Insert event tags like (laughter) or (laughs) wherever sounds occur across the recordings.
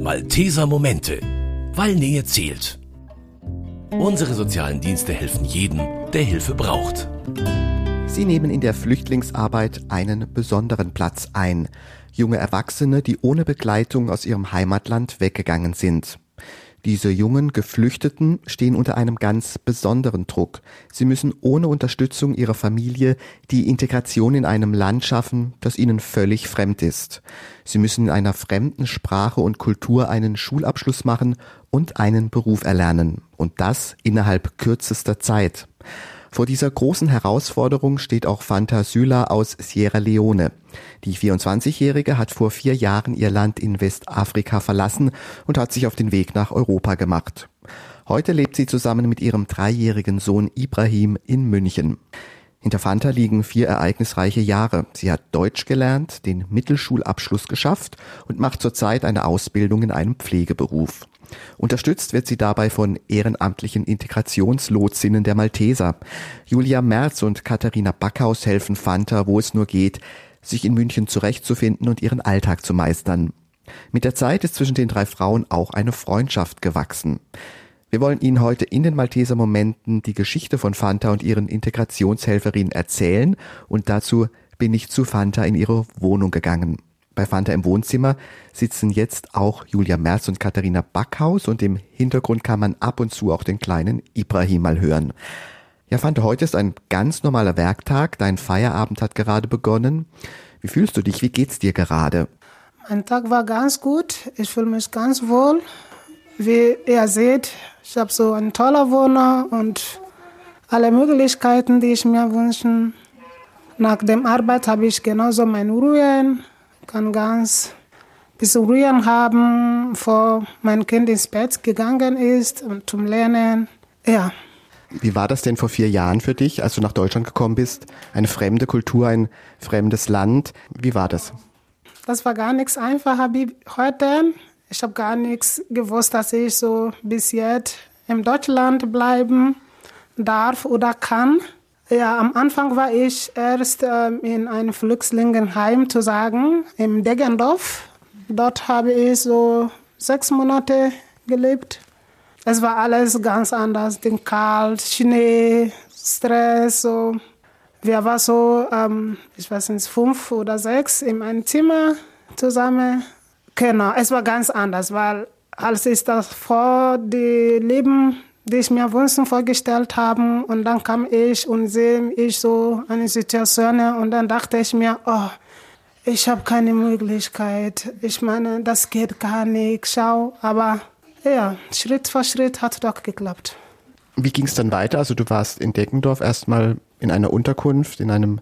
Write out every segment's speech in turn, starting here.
Malteser Momente, weil Nähe zählt. Unsere sozialen Dienste helfen jedem, der Hilfe braucht. Sie nehmen in der Flüchtlingsarbeit einen besonderen Platz ein. Junge Erwachsene, die ohne Begleitung aus ihrem Heimatland weggegangen sind. Diese jungen Geflüchteten stehen unter einem ganz besonderen Druck. Sie müssen ohne Unterstützung ihrer Familie die Integration in einem Land schaffen, das ihnen völlig fremd ist. Sie müssen in einer fremden Sprache und Kultur einen Schulabschluss machen und einen Beruf erlernen. Und das innerhalb kürzester Zeit. Vor dieser großen Herausforderung steht auch Fanta Syla aus Sierra Leone. Die 24-Jährige hat vor vier Jahren ihr Land in Westafrika verlassen und hat sich auf den Weg nach Europa gemacht. Heute lebt sie zusammen mit ihrem dreijährigen Sohn Ibrahim in München. Hinter Fanta liegen vier ereignisreiche Jahre. Sie hat Deutsch gelernt, den Mittelschulabschluss geschafft und macht zurzeit eine Ausbildung in einem Pflegeberuf. Unterstützt wird sie dabei von ehrenamtlichen Integrationslotsinnen der Malteser. Julia Merz und Katharina Backhaus helfen Fanta, wo es nur geht, sich in München zurechtzufinden und ihren Alltag zu meistern. Mit der Zeit ist zwischen den drei Frauen auch eine Freundschaft gewachsen. Wir wollen Ihnen heute in den Malteser Momenten die Geschichte von Fanta und ihren Integrationshelferinnen erzählen und dazu bin ich zu Fanta in ihre Wohnung gegangen. Bei Fanta im Wohnzimmer sitzen jetzt auch Julia Merz und Katharina Backhaus und im Hintergrund kann man ab und zu auch den kleinen Ibrahim mal hören. Ja, Fanta, heute ist ein ganz normaler Werktag. Dein Feierabend hat gerade begonnen. Wie fühlst du dich? Wie geht's dir gerade? Mein Tag war ganz gut. Ich fühle mich ganz wohl. Wie ihr seht, ich habe so einen tollen Wohner und alle Möglichkeiten, die ich mir wünsche. Nach dem Arbeit habe ich genauso meine Ruhe kann ganz bisschen Ruhe haben, bevor mein Kind ins Bett gegangen ist und zum Lernen. Ja. Wie war das denn vor vier Jahren für dich, als du nach Deutschland gekommen bist? Eine fremde Kultur, ein fremdes Land. Wie war das? Das war gar nichts einfacher wie heute. Ich habe gar nichts gewusst, dass ich so bis jetzt in Deutschland bleiben darf oder kann. Ja, am Anfang war ich erst äh, in einem Flüchtlingenheim zu sagen, im Deggendorf. Dort habe ich so sechs Monate gelebt. Es war alles ganz anders, den kalt, Schnee, Stress. So. Wir waren so, ähm, ich weiß nicht, fünf oder sechs in einem Zimmer zusammen. Genau, es war ganz anders, weil als ich das vor dem Leben die ich mir Wünschen vorgestellt habe. Und dann kam ich und sehe ich so eine Situation und dann dachte ich mir, oh, ich habe keine Möglichkeit. Ich meine, das geht gar nicht. Schau, aber ja, Schritt für Schritt hat doch geklappt. Wie ging es dann weiter? Also du warst in Deckendorf erstmal in einer Unterkunft, in einem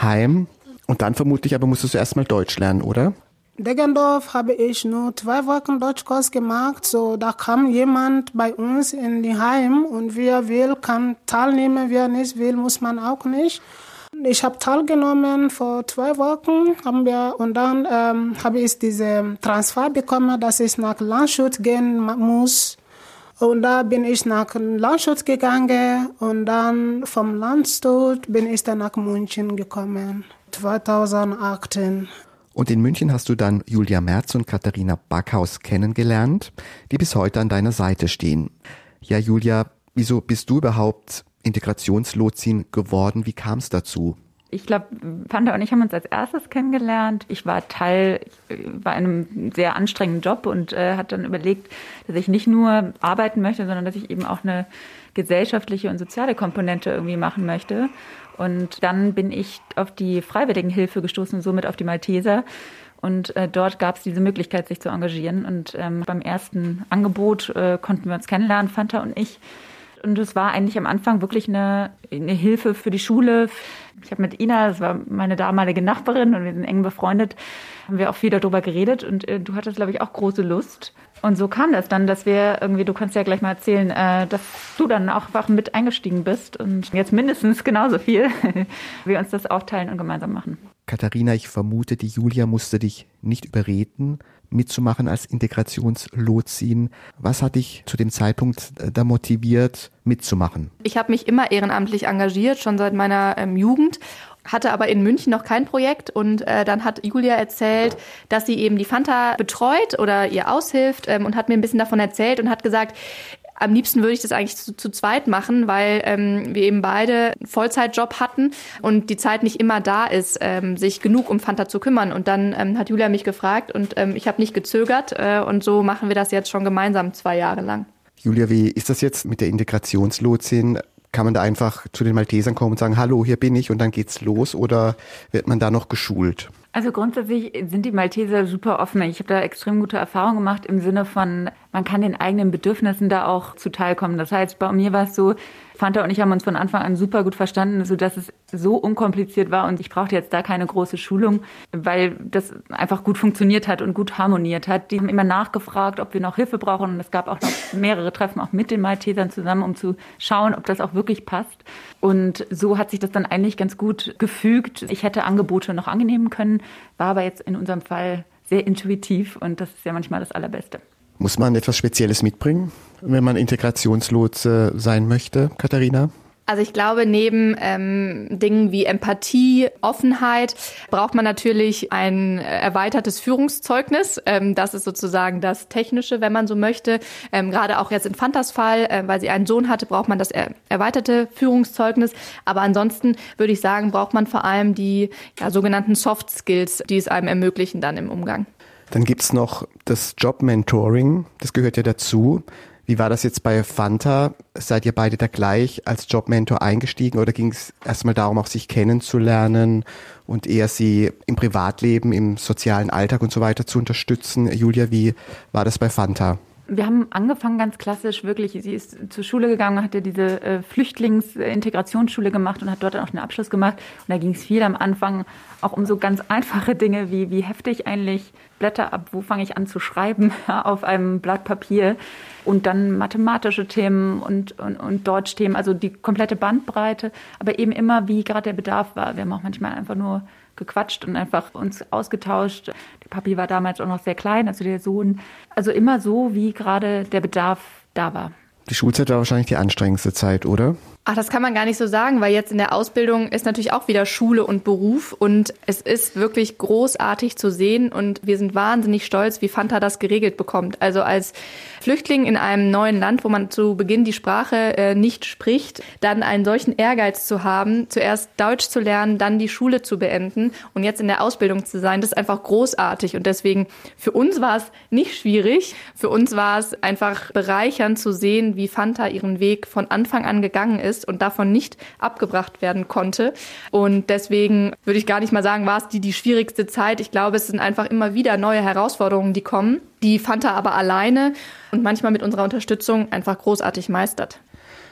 Heim. Und dann vermutlich aber musstest du erstmal Deutsch lernen, oder? Deggendorf habe ich nur zwei Wochen Deutschkurs gemacht. So, da kam jemand bei uns in die Heim und wer will, kann teilnehmen, wer nicht will, muss man auch nicht. Ich habe teilgenommen vor zwei Wochen haben wir, und dann ähm, habe ich diesen Transfer bekommen, dass ich nach Landshut gehen muss. Und da bin ich nach Landshut gegangen und dann vom Landshut bin ich dann nach München gekommen. 2018. Und in München hast du dann Julia Merz und Katharina Backhaus kennengelernt, die bis heute an deiner Seite stehen. Ja, Julia, wieso bist du überhaupt Integrationslotsin geworden? Wie kam es dazu? Ich glaube, Panda und ich haben uns als erstes kennengelernt. Ich war Teil bei einem sehr anstrengenden Job und äh, hat dann überlegt, dass ich nicht nur arbeiten möchte, sondern dass ich eben auch eine gesellschaftliche und soziale Komponente irgendwie machen möchte. Und dann bin ich auf die Freiwilligenhilfe gestoßen, somit auf die Malteser. Und äh, dort gab es diese Möglichkeit, sich zu engagieren. Und ähm, beim ersten Angebot äh, konnten wir uns kennenlernen, Fanta und ich. Und es war eigentlich am Anfang wirklich eine, eine Hilfe für die Schule. Ich habe mit Ina, das war meine damalige Nachbarin und wir sind eng befreundet, haben wir auch viel darüber geredet. Und äh, du hattest, glaube ich, auch große Lust. Und so kam das dann, dass wir irgendwie, du kannst ja gleich mal erzählen, äh, dass du dann auch einfach mit eingestiegen bist und jetzt mindestens genauso viel, (laughs) wir uns das aufteilen und gemeinsam machen. Katharina, ich vermute, die Julia musste dich nicht überreden, mitzumachen als Integrationslotsin. Was hat dich zu dem Zeitpunkt äh, da motiviert, mitzumachen? Ich habe mich immer ehrenamtlich engagiert, schon seit meiner ähm, Jugend hatte aber in München noch kein Projekt und äh, dann hat Julia erzählt, dass sie eben die Fanta betreut oder ihr aushilft ähm, und hat mir ein bisschen davon erzählt und hat gesagt, am liebsten würde ich das eigentlich zu, zu zweit machen, weil ähm, wir eben beide einen Vollzeitjob hatten und die Zeit nicht immer da ist, ähm, sich genug um Fanta zu kümmern. Und dann ähm, hat Julia mich gefragt und ähm, ich habe nicht gezögert äh, und so machen wir das jetzt schon gemeinsam zwei Jahre lang. Julia, wie ist das jetzt mit der Integrationslotsin? Kann man da einfach zu den Maltesern kommen und sagen, hallo, hier bin ich und dann geht's los oder wird man da noch geschult? Also grundsätzlich sind die Malteser super offen. Ich habe da extrem gute Erfahrungen gemacht im Sinne von, man kann den eigenen Bedürfnissen da auch zuteilkommen. Das heißt, bei mir war es so, Fanta und ich haben uns von Anfang an super gut verstanden, so dass es so unkompliziert war und ich brauchte jetzt da keine große Schulung, weil das einfach gut funktioniert hat und gut harmoniert hat. Die haben immer nachgefragt, ob wir noch Hilfe brauchen und es gab auch noch mehrere Treffen auch mit den Maltesern zusammen, um zu schauen, ob das auch wirklich passt. Und so hat sich das dann eigentlich ganz gut gefügt. Ich hätte Angebote noch annehmen können, war aber jetzt in unserem Fall sehr intuitiv und das ist ja manchmal das Allerbeste. Muss man etwas Spezielles mitbringen, wenn man Integrationslotse sein möchte, Katharina? Also ich glaube, neben ähm, Dingen wie Empathie, Offenheit braucht man natürlich ein erweitertes Führungszeugnis. Ähm, das ist sozusagen das Technische, wenn man so möchte. Ähm, gerade auch jetzt in Fantas Fall, äh, weil sie einen Sohn hatte, braucht man das er erweiterte Führungszeugnis. Aber ansonsten würde ich sagen, braucht man vor allem die ja, sogenannten Soft Skills, die es einem ermöglichen dann im Umgang. Dann gibt's noch das Job-Mentoring, das gehört ja dazu. Wie war das jetzt bei Fanta? Seid ihr beide da gleich als Jobmentor eingestiegen oder ging es erstmal darum, auch sich kennenzulernen und eher sie im Privatleben, im sozialen Alltag und so weiter zu unterstützen? Julia, wie war das bei Fanta? Wir haben angefangen ganz klassisch, wirklich. Sie ist zur Schule gegangen, hat ja diese äh, Flüchtlingsintegrationsschule gemacht und hat dort dann auch den Abschluss gemacht. Und da ging es viel am Anfang auch um so ganz einfache Dinge wie, wie hefte ich eigentlich Blätter ab, wo fange ich an zu schreiben (laughs) auf einem Blatt Papier und dann mathematische Themen und, und, und Deutschthemen, also die komplette Bandbreite, aber eben immer, wie gerade der Bedarf war. Wir haben auch manchmal einfach nur gequatscht und einfach uns ausgetauscht. Der Papi war damals auch noch sehr klein, also der Sohn. Also immer so, wie gerade der Bedarf da war. Die Schulzeit war wahrscheinlich die anstrengendste Zeit, oder? Ach, das kann man gar nicht so sagen, weil jetzt in der Ausbildung ist natürlich auch wieder Schule und Beruf und es ist wirklich großartig zu sehen und wir sind wahnsinnig stolz, wie Fanta das geregelt bekommt. Also als Flüchtling in einem neuen Land, wo man zu Beginn die Sprache äh, nicht spricht, dann einen solchen Ehrgeiz zu haben, zuerst Deutsch zu lernen, dann die Schule zu beenden und jetzt in der Ausbildung zu sein, das ist einfach großartig und deswegen für uns war es nicht schwierig. Für uns war es einfach bereichernd zu sehen, wie Fanta ihren Weg von Anfang an gegangen ist ist und davon nicht abgebracht werden konnte. Und deswegen würde ich gar nicht mal sagen, war es die, die schwierigste Zeit. Ich glaube, es sind einfach immer wieder neue Herausforderungen, die kommen, die Fanta aber alleine und manchmal mit unserer Unterstützung einfach großartig meistert.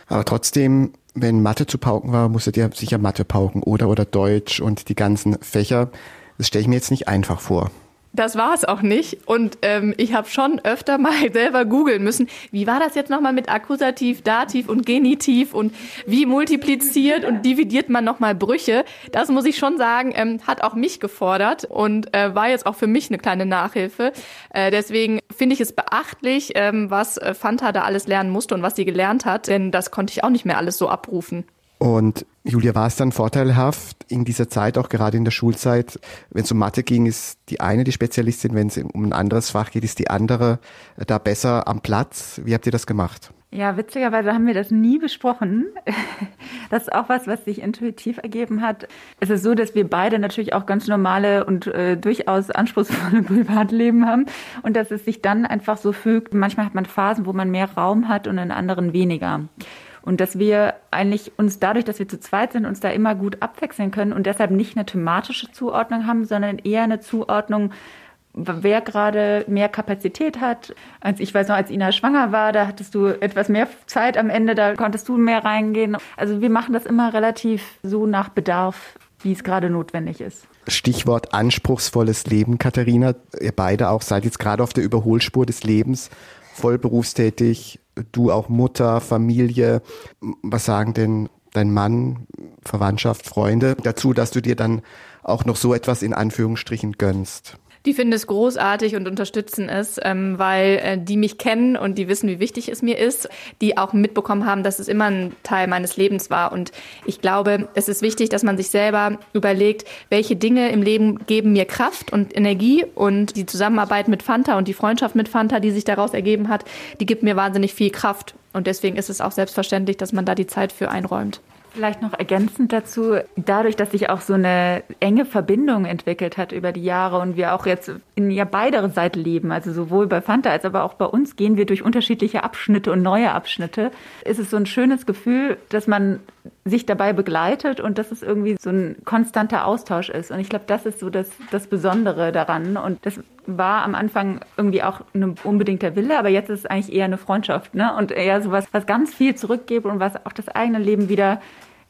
Aber trotzdem, wenn Mathe zu pauken war, musstet ihr sicher Mathe pauken oder oder Deutsch und die ganzen Fächer. Das stelle ich mir jetzt nicht einfach vor. Das war es auch nicht. Und ähm, ich habe schon öfter mal (laughs) selber googeln müssen, wie war das jetzt nochmal mit Akkusativ, Dativ und Genitiv und wie multipliziert und dividiert man nochmal Brüche. Das muss ich schon sagen, ähm, hat auch mich gefordert und äh, war jetzt auch für mich eine kleine Nachhilfe. Äh, deswegen finde ich es beachtlich, ähm, was äh, Fanta da alles lernen musste und was sie gelernt hat, denn das konnte ich auch nicht mehr alles so abrufen. Und Julia, war es dann vorteilhaft in dieser Zeit, auch gerade in der Schulzeit, wenn es um Mathe ging, ist die eine die Spezialistin, wenn es um ein anderes Fach geht, ist die andere da besser am Platz? Wie habt ihr das gemacht? Ja, witzigerweise haben wir das nie besprochen. (laughs) Das ist auch was, was sich intuitiv ergeben hat. Es ist so, dass wir beide natürlich auch ganz normale und äh, durchaus anspruchsvolle (laughs) Privatleben haben und dass es sich dann einfach so fügt. Manchmal hat man Phasen, wo man mehr Raum hat und in anderen weniger. Und dass wir eigentlich uns dadurch, dass wir zu zweit sind, uns da immer gut abwechseln können und deshalb nicht eine thematische Zuordnung haben, sondern eher eine Zuordnung, wer gerade mehr Kapazität hat. Als ich weiß noch, als Ina schwanger war, da hattest du etwas mehr Zeit am Ende, da konntest du mehr reingehen. Also wir machen das immer relativ so nach Bedarf, wie es gerade notwendig ist. Stichwort anspruchsvolles Leben, Katharina. Ihr beide auch seid jetzt gerade auf der Überholspur des Lebens, voll berufstätig, du auch Mutter, Familie. Was sagen denn dein Mann, Verwandtschaft, Freunde dazu, dass du dir dann auch noch so etwas in Anführungsstrichen gönnst? Die finden es großartig und unterstützen es, ähm, weil äh, die mich kennen und die wissen, wie wichtig es mir ist, die auch mitbekommen haben, dass es immer ein Teil meines Lebens war. Und ich glaube, es ist wichtig, dass man sich selber überlegt, welche Dinge im Leben geben mir Kraft und Energie und die Zusammenarbeit mit Fanta und die Freundschaft mit Fanta, die sich daraus ergeben hat, die gibt mir wahnsinnig viel Kraft. Und deswegen ist es auch selbstverständlich, dass man da die Zeit für einräumt. Vielleicht noch ergänzend dazu, dadurch, dass sich auch so eine enge Verbindung entwickelt hat über die Jahre und wir auch jetzt in ja beider Seite leben, also sowohl bei Fanta als aber auch bei uns gehen wir durch unterschiedliche Abschnitte und neue Abschnitte, ist es so ein schönes Gefühl, dass man sich dabei begleitet und dass es irgendwie so ein konstanter Austausch ist. Und ich glaube, das ist so das, das Besondere daran. Und das war am Anfang irgendwie auch ein unbedingter Wille, aber jetzt ist es eigentlich eher eine Freundschaft, ne? Und eher sowas, was ganz viel zurückgibt und was auch das eigene Leben wieder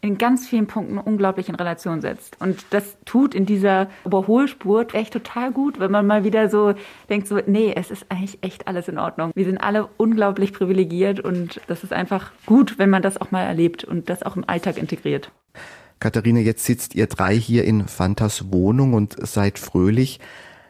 in ganz vielen Punkten unglaublich in Relation setzt. Und das tut in dieser Überholspur echt total gut, wenn man mal wieder so denkt, so, nee, es ist eigentlich echt alles in Ordnung. Wir sind alle unglaublich privilegiert und das ist einfach gut, wenn man das auch mal erlebt und das auch im Alltag integriert. Katharina, jetzt sitzt ihr drei hier in Fantas Wohnung und seid fröhlich.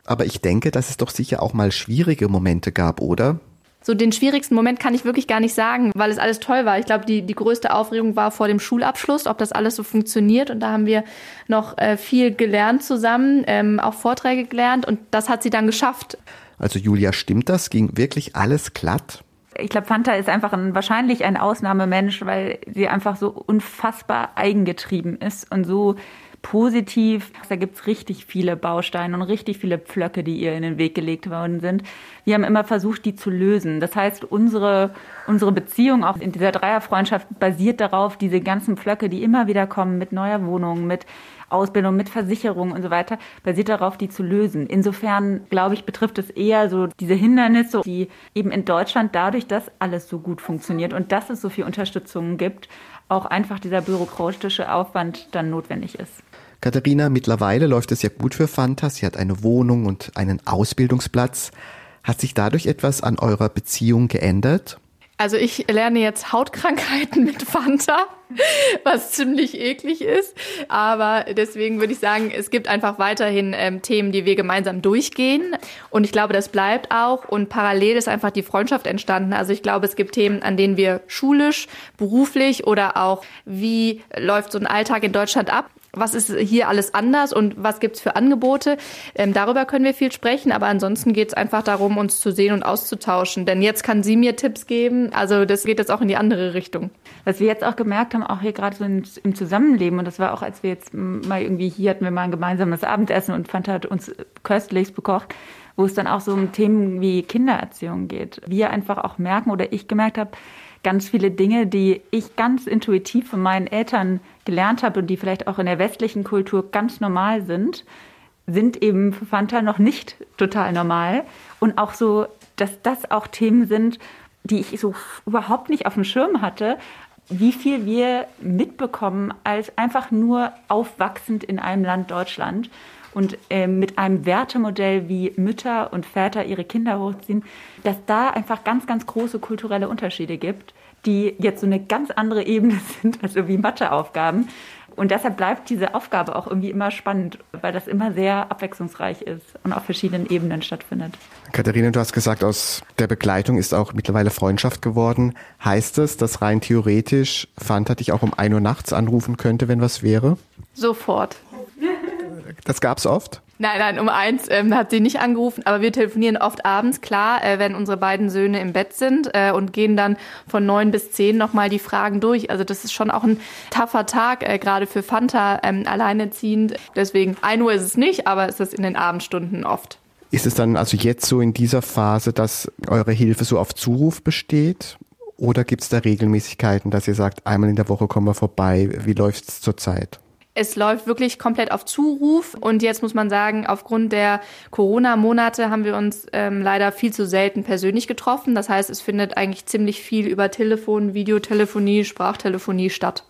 Aber ich denke, dass es doch sicher auch mal schwierige Momente gab, oder? So den schwierigsten Moment kann ich wirklich gar nicht sagen, weil es alles toll war. Ich glaube, die, die größte Aufregung war vor dem Schulabschluss, ob das alles so funktioniert. Und da haben wir noch äh, viel gelernt zusammen, ähm, auch Vorträge gelernt. Und das hat sie dann geschafft. Also Julia, stimmt das? Ging wirklich alles glatt? Ich glaube, Fanta ist einfach ein, wahrscheinlich ein Ausnahmemensch, weil sie einfach so unfassbar eigengetrieben ist und so positiv. Da gibt's richtig viele Bausteine und richtig viele Pflöcke, die ihr in den Weg gelegt worden sind. Wir haben immer versucht, die zu lösen. Das heißt, unsere, unsere Beziehung auch in dieser Dreierfreundschaft basiert darauf, diese ganzen Pflöcke, die immer wieder kommen mit neuer Wohnung, mit Ausbildung, mit Versicherung und so weiter, basiert darauf, die zu lösen. Insofern, glaube ich, betrifft es eher so diese Hindernisse, die eben in Deutschland dadurch, dass alles so gut funktioniert und dass es so viel Unterstützung gibt, auch einfach dieser bürokratische Aufwand dann notwendig ist. Katharina, mittlerweile läuft es ja gut für Fanta. Sie hat eine Wohnung und einen Ausbildungsplatz. Hat sich dadurch etwas an eurer Beziehung geändert? Also ich lerne jetzt Hautkrankheiten mit Fanta, (laughs) was ziemlich eklig ist. Aber deswegen würde ich sagen, es gibt einfach weiterhin ähm, Themen, die wir gemeinsam durchgehen. Und ich glaube, das bleibt auch. Und parallel ist einfach die Freundschaft entstanden. Also ich glaube, es gibt Themen, an denen wir schulisch, beruflich oder auch wie läuft so ein Alltag in Deutschland ab, was ist hier alles anders und was gibt's für Angebote. Ähm, darüber können wir viel sprechen, aber ansonsten geht es einfach darum, uns zu sehen und auszutauschen. Denn jetzt kann sie mir Tipps geben, also das geht jetzt auch in die andere Richtung. Was wir jetzt auch gemerkt haben, auch hier gerade so im Zusammenleben, und das war auch, als wir jetzt mal irgendwie hier hatten wir mal ein gemeinsames Abendessen und Fanta hat uns köstlichst bekocht, wo es dann auch so um Themen wie Kindererziehung geht. Wir einfach auch merken oder ich gemerkt habe, ganz viele Dinge, die ich ganz intuitiv von meinen Eltern gelernt habe und die vielleicht auch in der westlichen Kultur ganz normal sind, sind eben für Fanta noch nicht total normal. Und auch so, dass das auch Themen sind, die ich so überhaupt nicht auf dem Schirm hatte, wie viel wir mitbekommen als einfach nur aufwachsend in einem Land Deutschland und äh, mit einem Wertemodell, wie Mütter und Väter ihre Kinder hochziehen, dass da einfach ganz, ganz große kulturelle Unterschiede gibt, die jetzt so eine ganz andere Ebene (laughs) sind, also wie Matheaufgaben. Und deshalb bleibt diese Aufgabe auch irgendwie immer spannend, weil das immer sehr abwechslungsreich ist und auf verschiedenen Ebenen stattfindet. Katharina, du hast gesagt, aus der Begleitung ist auch mittlerweile Freundschaft geworden. Heißt es, dass rein theoretisch Fanta dich auch um ein Uhr nachts anrufen könnte, wenn was wäre? Sofort. Das gab's oft? Nein, nein, um eins ähm, hat sie nicht angerufen, aber wir telefonieren oft abends, klar, äh, wenn unsere beiden Söhne im Bett sind äh, und gehen dann von neun bis zehn nochmal die Fragen durch. Also das ist schon auch ein taffer Tag, äh, gerade für Fanta ähm, alleineziehend. Deswegen, ein Uhr ist es nicht, aber es ist in den Abendstunden oft. Ist es dann also jetzt so in dieser Phase, dass eure Hilfe so auf Zuruf besteht? Oder gibt es da Regelmäßigkeiten, dass ihr sagt, einmal in der Woche kommen wir vorbei? Wie läuft es zurzeit? Es läuft wirklich komplett auf Zuruf und jetzt muss man sagen, aufgrund der Corona-Monate haben wir uns ähm, leider viel zu selten persönlich getroffen. Das heißt, es findet eigentlich ziemlich viel über Telefon, Videotelefonie, Sprachtelefonie statt.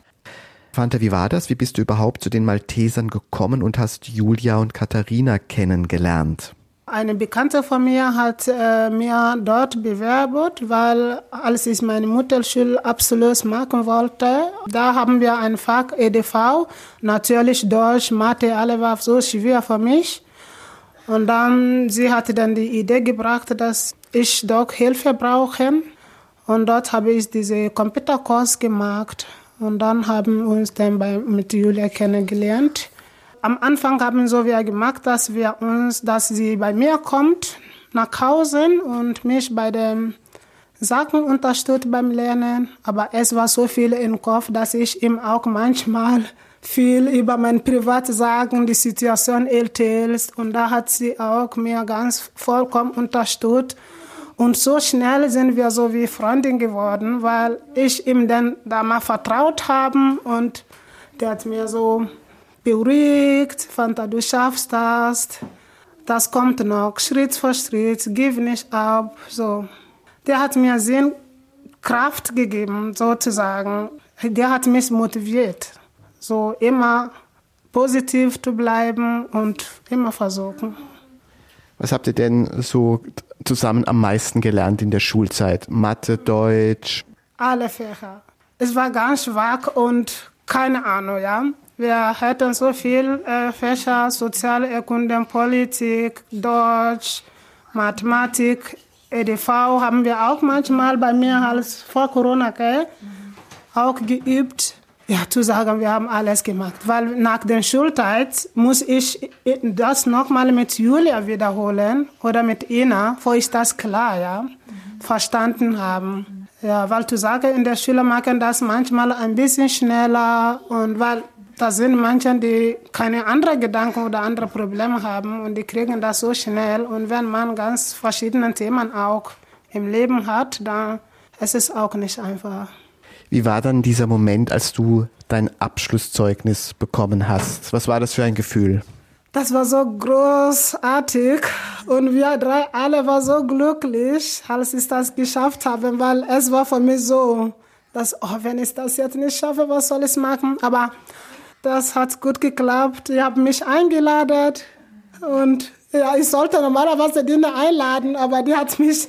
Fanta, wie war das? Wie bist du überhaupt zu den Maltesern gekommen und hast Julia und Katharina kennengelernt? Eine Bekannte von mir hat äh, mir dort bewerben, weil als ich meine Mutterschulabschluss machen wollte, da haben wir ein Fach EDV, natürlich Deutsch, Mathe, alle war so schwer für mich. Und dann, sie hatte dann die Idee gebracht, dass ich doch Hilfe brauche. Und dort habe ich diese Computerkurs gemacht. Und dann haben wir uns dann bei, mit Julia kennengelernt. Am Anfang haben so wir gemacht, dass wir uns, dass sie bei mir kommt nach Hause und mich bei den Sachen unterstützt beim Lernen. Aber es war so viel im Kopf, dass ich ihm auch manchmal (laughs) viel über mein Privatsagen, die Situation erzählt. Und da hat sie auch mir ganz vollkommen unterstützt. Und so schnell sind wir so wie Freundin geworden, weil ich ihm dann da mal vertraut habe und der hat mir so beruhigt, fand du schaffst das, das kommt noch, Schritt für Schritt, gib nicht ab, so. Der hat mir sehr Kraft gegeben, sozusagen. Der hat mich motiviert, so immer positiv zu bleiben und immer versuchen. Was habt ihr denn so zusammen am meisten gelernt in der Schulzeit? Mathe, Deutsch? Alle Fächer. Es war ganz schwach und keine Ahnung, ja. Wir hatten so viel äh, Fächer, soziale Erkunde, Politik, Deutsch, Mathematik, EDV haben wir auch manchmal bei mir als vor Corona okay, auch geübt. Ja, zu sagen, wir haben alles gemacht. Weil nach der Schulzeit muss ich das nochmal mit Julia wiederholen oder mit Ina, wo ich das klar, ja, verstanden haben. Ja, weil zu sagen, in der Schule machen das manchmal ein bisschen schneller und weil da sind manche, die keine anderen Gedanken oder andere Probleme haben und die kriegen das so schnell. Und wenn man ganz verschiedene Themen auch im Leben hat, dann ist es auch nicht einfach. Wie war dann dieser Moment, als du dein Abschlusszeugnis bekommen hast? Was war das für ein Gefühl? Das war so großartig und wir drei alle waren so glücklich, als ich das geschafft habe, weil es war für mich so, dass, oh, wenn ich das jetzt nicht schaffe, was soll ich machen? Aber das hat gut geklappt. Ich habe mich eingeladen und ja, ich sollte normalerweise Dina einladen, aber die hat mich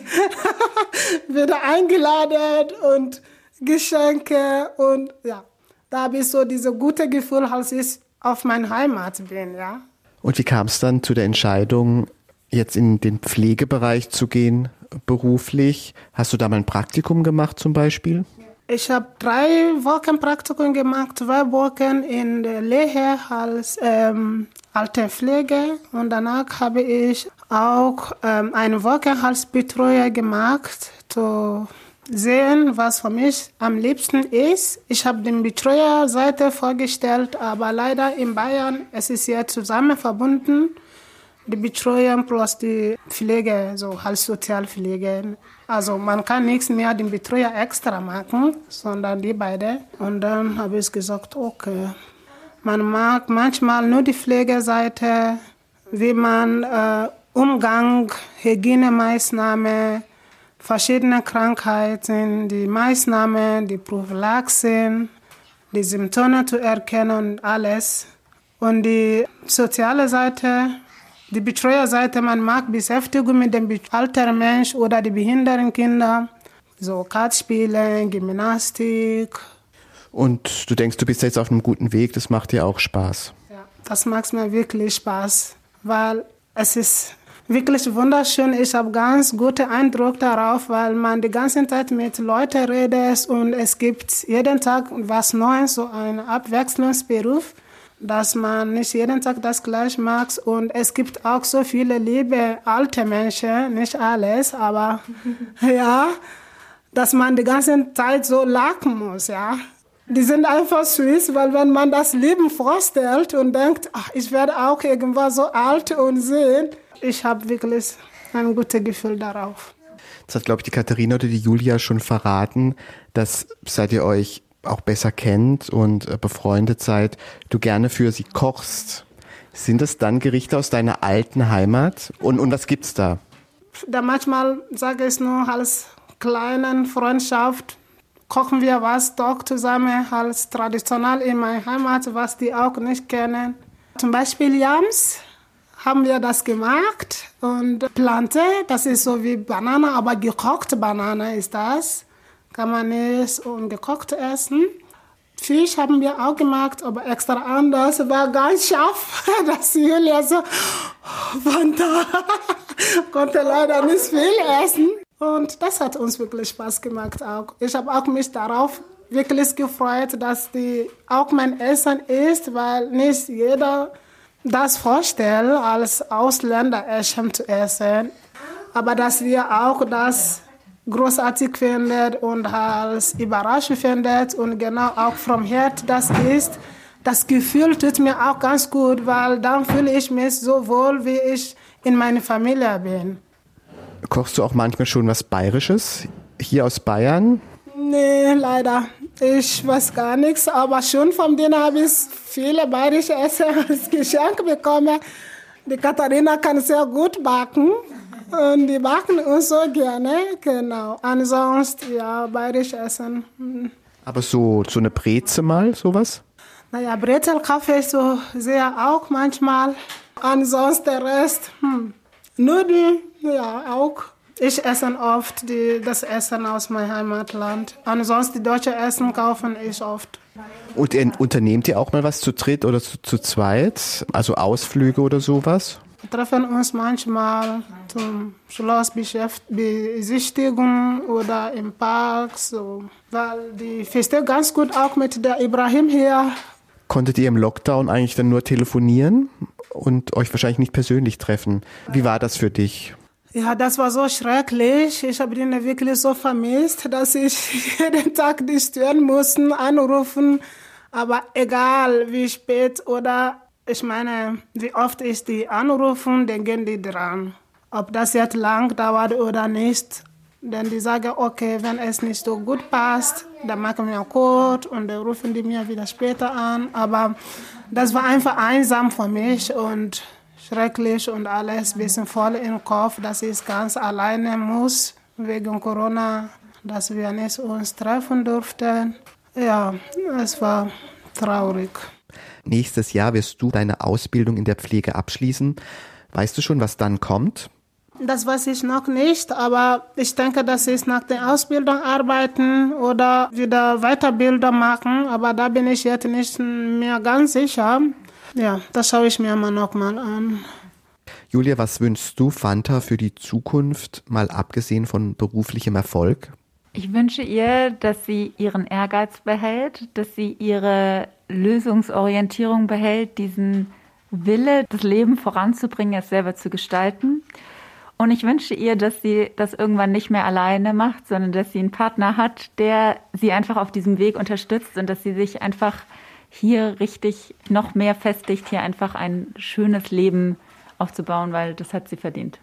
(laughs) wieder eingeladen und Geschenke und ja, da habe ich so dieses gute Gefühl, als ich auf meine Heimat bin, ja. Und wie kam es dann zu der Entscheidung, jetzt in den Pflegebereich zu gehen, beruflich? Hast du da mal ein Praktikum gemacht zum Beispiel? Ich habe drei Wochen Praktikum gemacht, zwei Wochen in der Lehe als ähm, Altenpflege und danach habe ich auch ähm, eine Woche als Betreuer gemacht. So sehen, was für mich am liebsten ist. Ich habe den Betreuerseite vorgestellt, aber leider in Bayern es ist ja zusammen verbunden. Die Betreuung plus die Pflege, so als Sozialpflege. Also man kann nichts mehr den Betreuer extra machen, sondern die beiden. Und dann habe ich gesagt, okay, man mag manchmal nur die Pflegeseite, wie man äh, Umgang, Hygienemaßnahmen, verschiedene Krankheiten, die Maßnahmen, die Prophylaxen, die Symptome zu erkennen und alles. Und die soziale Seite, die Betreuerseite, man mag Beschäftigung mit dem alten Mensch oder die behinderten Kinder, so Kartspielen, Gymnastik. Und du denkst, du bist jetzt auf einem guten Weg, das macht dir auch Spaß. Ja, das macht mir wirklich Spaß, weil es ist wirklich wunderschön. Ich habe ganz guten Eindruck darauf, weil man die ganze Zeit mit Leuten redet und es gibt jeden Tag was Neues, so ein Abwechslungsberuf, dass man nicht jeden Tag das gleiche macht und es gibt auch so viele liebe alte Menschen, nicht alles, aber (laughs) ja, dass man die ganze Zeit so lachen muss, ja. Die sind einfach süß, weil wenn man das Leben vorstellt und denkt, ach, ich werde auch irgendwann so alt und sehen, ich habe wirklich ein gutes Gefühl darauf. Das hat, glaube ich, die Katharina oder die Julia schon verraten, dass seit ihr euch auch besser kennt und äh, befreundet seid, du gerne für sie kochst. Sind das dann Gerichte aus deiner alten Heimat? Und, und was gibt's da? Da manchmal sage ich nur als kleine Freundschaft, kochen wir was doch zusammen als traditionell in meiner Heimat, was die auch nicht kennen. Zum Beispiel Yams haben wir das gemacht und Plante, das ist so wie Banane, aber gekochte Banane ist das. Kann man nicht ungekocht essen. Fisch haben wir auch gemacht, aber extra anders. War ganz scharf, (laughs) dass Julia so von da (laughs) konnte leider nicht viel essen. Und das hat uns wirklich Spaß gemacht auch. Ich habe auch mich darauf wirklich gefreut, dass die auch mein Essen ist, weil nicht jeder das vorstellt, als Ausländer Essen zu essen. Aber dass wir auch das großartig findet und als überraschend findet und genau auch vom Herd das ist, das Gefühl tut mir auch ganz gut, weil dann fühle ich mich so wohl, wie ich in meiner Familie bin. Kochst du auch manchmal schon was Bayerisches hier aus Bayern? Nee, leider. Ich weiß gar nichts, aber schon von denen habe ich viele bayerische Essen als Geschenk bekommen. Die Katharina kann sehr gut backen. Und die backen uns so gerne, genau. Ansonsten, ja, bayerisch essen. Hm. Aber so, so eine Breze mal, sowas? Naja, Brezel, Kaffee so sehr auch manchmal. Ansonsten der Rest, hm. Nudeln, ja, auch. Ich esse oft die, das Essen aus meinem Heimatland. Ansonsten deutsche Essen kaufen ich oft. Und unternehmt ihr auch mal was zu dritt oder zu, zu zweit? Also Ausflüge oder sowas? Wir treffen uns manchmal zum Schlossbesichtigung oder im Park, so. weil die Feste ganz gut auch mit der Ibrahim hier. Konntet ihr im Lockdown eigentlich dann nur telefonieren und euch wahrscheinlich nicht persönlich treffen? Wie war das für dich? Ja, das war so schrecklich. Ich habe ihn wirklich so vermisst, dass ich (laughs) jeden Tag die stören musste, anrufen. Aber egal wie spät oder ich meine, wie oft ich die anrufen, dann gehen die dran. Ob das jetzt lang dauert oder nicht. Denn die sagen, okay, wenn es nicht so gut passt, dann machen wir kurz und dann rufen die mir wieder später an. Aber das war einfach einsam für mich und schrecklich und alles ein bisschen voll im Kopf, dass ich ganz alleine muss wegen Corona, dass wir nicht uns treffen durften. Ja, es war traurig. Nächstes Jahr wirst du deine Ausbildung in der Pflege abschließen. Weißt du schon, was dann kommt? Das weiß ich noch nicht, aber ich denke, dass ich nach der Ausbildung arbeiten oder wieder Weiterbildung machen, aber da bin ich jetzt nicht mehr ganz sicher. Ja, das schaue ich mir mal nochmal an. Julia, was wünschst du Fanta für die Zukunft, mal abgesehen von beruflichem Erfolg? Ich wünsche ihr, dass sie ihren Ehrgeiz behält, dass sie ihre Lösungsorientierung behält, diesen Wille, das Leben voranzubringen, es selber zu gestalten. Und ich wünsche ihr, dass sie das irgendwann nicht mehr alleine macht, sondern dass sie einen Partner hat, der sie einfach auf diesem Weg unterstützt und dass sie sich einfach hier richtig noch mehr festigt, hier einfach ein schönes Leben aufzubauen, weil das hat sie verdient.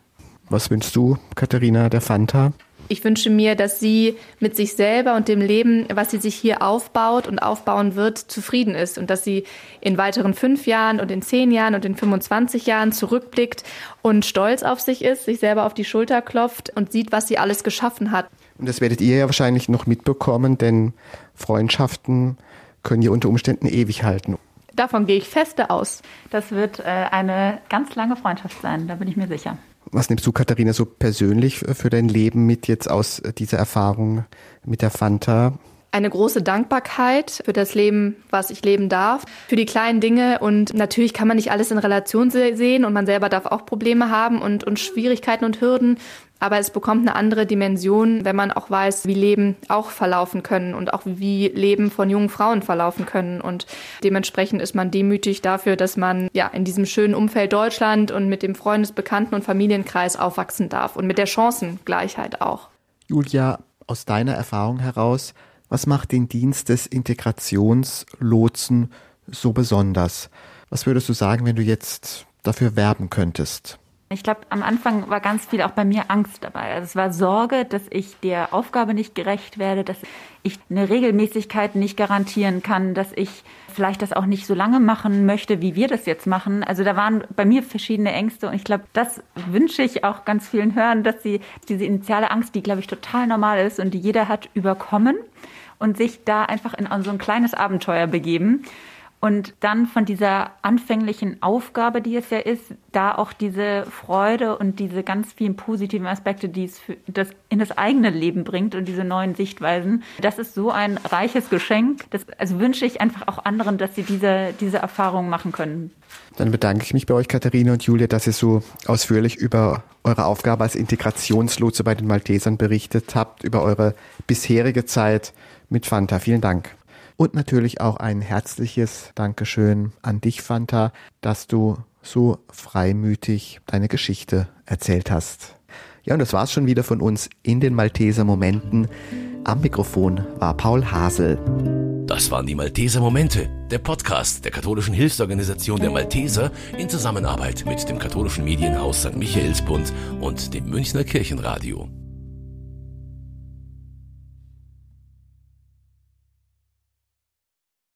Was wünschst du, Katharina, der Fanta? Ich wünsche mir, dass sie mit sich selber und dem Leben, was sie sich hier aufbaut und aufbauen wird, zufrieden ist und dass sie in weiteren fünf Jahren und in zehn Jahren und in 25 Jahren zurückblickt und stolz auf sich ist, sich selber auf die Schulter klopft und sieht, was sie alles geschaffen hat. Und das werdet ihr ja wahrscheinlich noch mitbekommen, denn Freundschaften können ja unter Umständen ewig halten. Davon gehe ich feste aus. Das wird äh, eine ganz lange Freundschaft sein, da bin ich mir sicher. Was nimmst du, Katharina, so persönlich für dein Leben mit jetzt aus dieser Erfahrung mit der Fanta? Eine große Dankbarkeit für das Leben, was ich leben darf, für die kleinen Dinge. Und natürlich kann man nicht alles in Relation sehen und man selber darf auch Probleme haben und, und Schwierigkeiten und Hürden. Aber es bekommt eine andere Dimension, wenn man auch weiß, wie Leben auch verlaufen können und auch wie Leben von jungen Frauen verlaufen können. Und dementsprechend ist man demütig dafür, dass man ja in diesem schönen Umfeld Deutschland und mit dem Freundesbekannten und Familienkreis aufwachsen darf und mit der Chancengleichheit auch. Julia, aus deiner Erfahrung heraus, was macht den Dienst des Integrationslotsen so besonders? Was würdest du sagen, wenn du jetzt dafür werben könntest? Ich glaube, am Anfang war ganz viel auch bei mir Angst dabei. Also es war Sorge, dass ich der Aufgabe nicht gerecht werde, dass ich eine Regelmäßigkeit nicht garantieren kann, dass ich vielleicht das auch nicht so lange machen möchte, wie wir das jetzt machen. Also da waren bei mir verschiedene Ängste und ich glaube, das wünsche ich auch ganz vielen Hören, dass sie diese initiale Angst, die glaube ich total normal ist und die jeder hat, überkommen und sich da einfach in so ein kleines Abenteuer begeben Und dann von dieser anfänglichen Aufgabe, die es ja ist, da auch diese Freude und diese ganz vielen positiven Aspekte, die es für das, in das eigene Leben bringt und diese neuen Sichtweisen. Das ist so ein reiches Geschenk. Das, also wünsche ich einfach auch anderen, dass sie diese, diese Erfahrung machen können. Dann bedanke ich mich bei euch, Katharina und Julia, dass ihr so ausführlich über eure Aufgabe als Integrationslotse bei den Maltesern berichtet habt, über eure bisherige Zeit mit Fanta. Vielen Dank. Und natürlich auch ein herzliches Dankeschön an dich, Fanta, dass du so freimütig deine Geschichte erzählt hast. Ja, und das war's schon wieder von uns in den Malteser Momenten. Am Mikrofon war Paul Hasel. Das waren die Malteser Momente, der Podcast der katholischen Hilfsorganisation der Malteser in Zusammenarbeit mit dem katholischen Medienhaus St. Michaelsbund und dem Münchner Kirchenradio.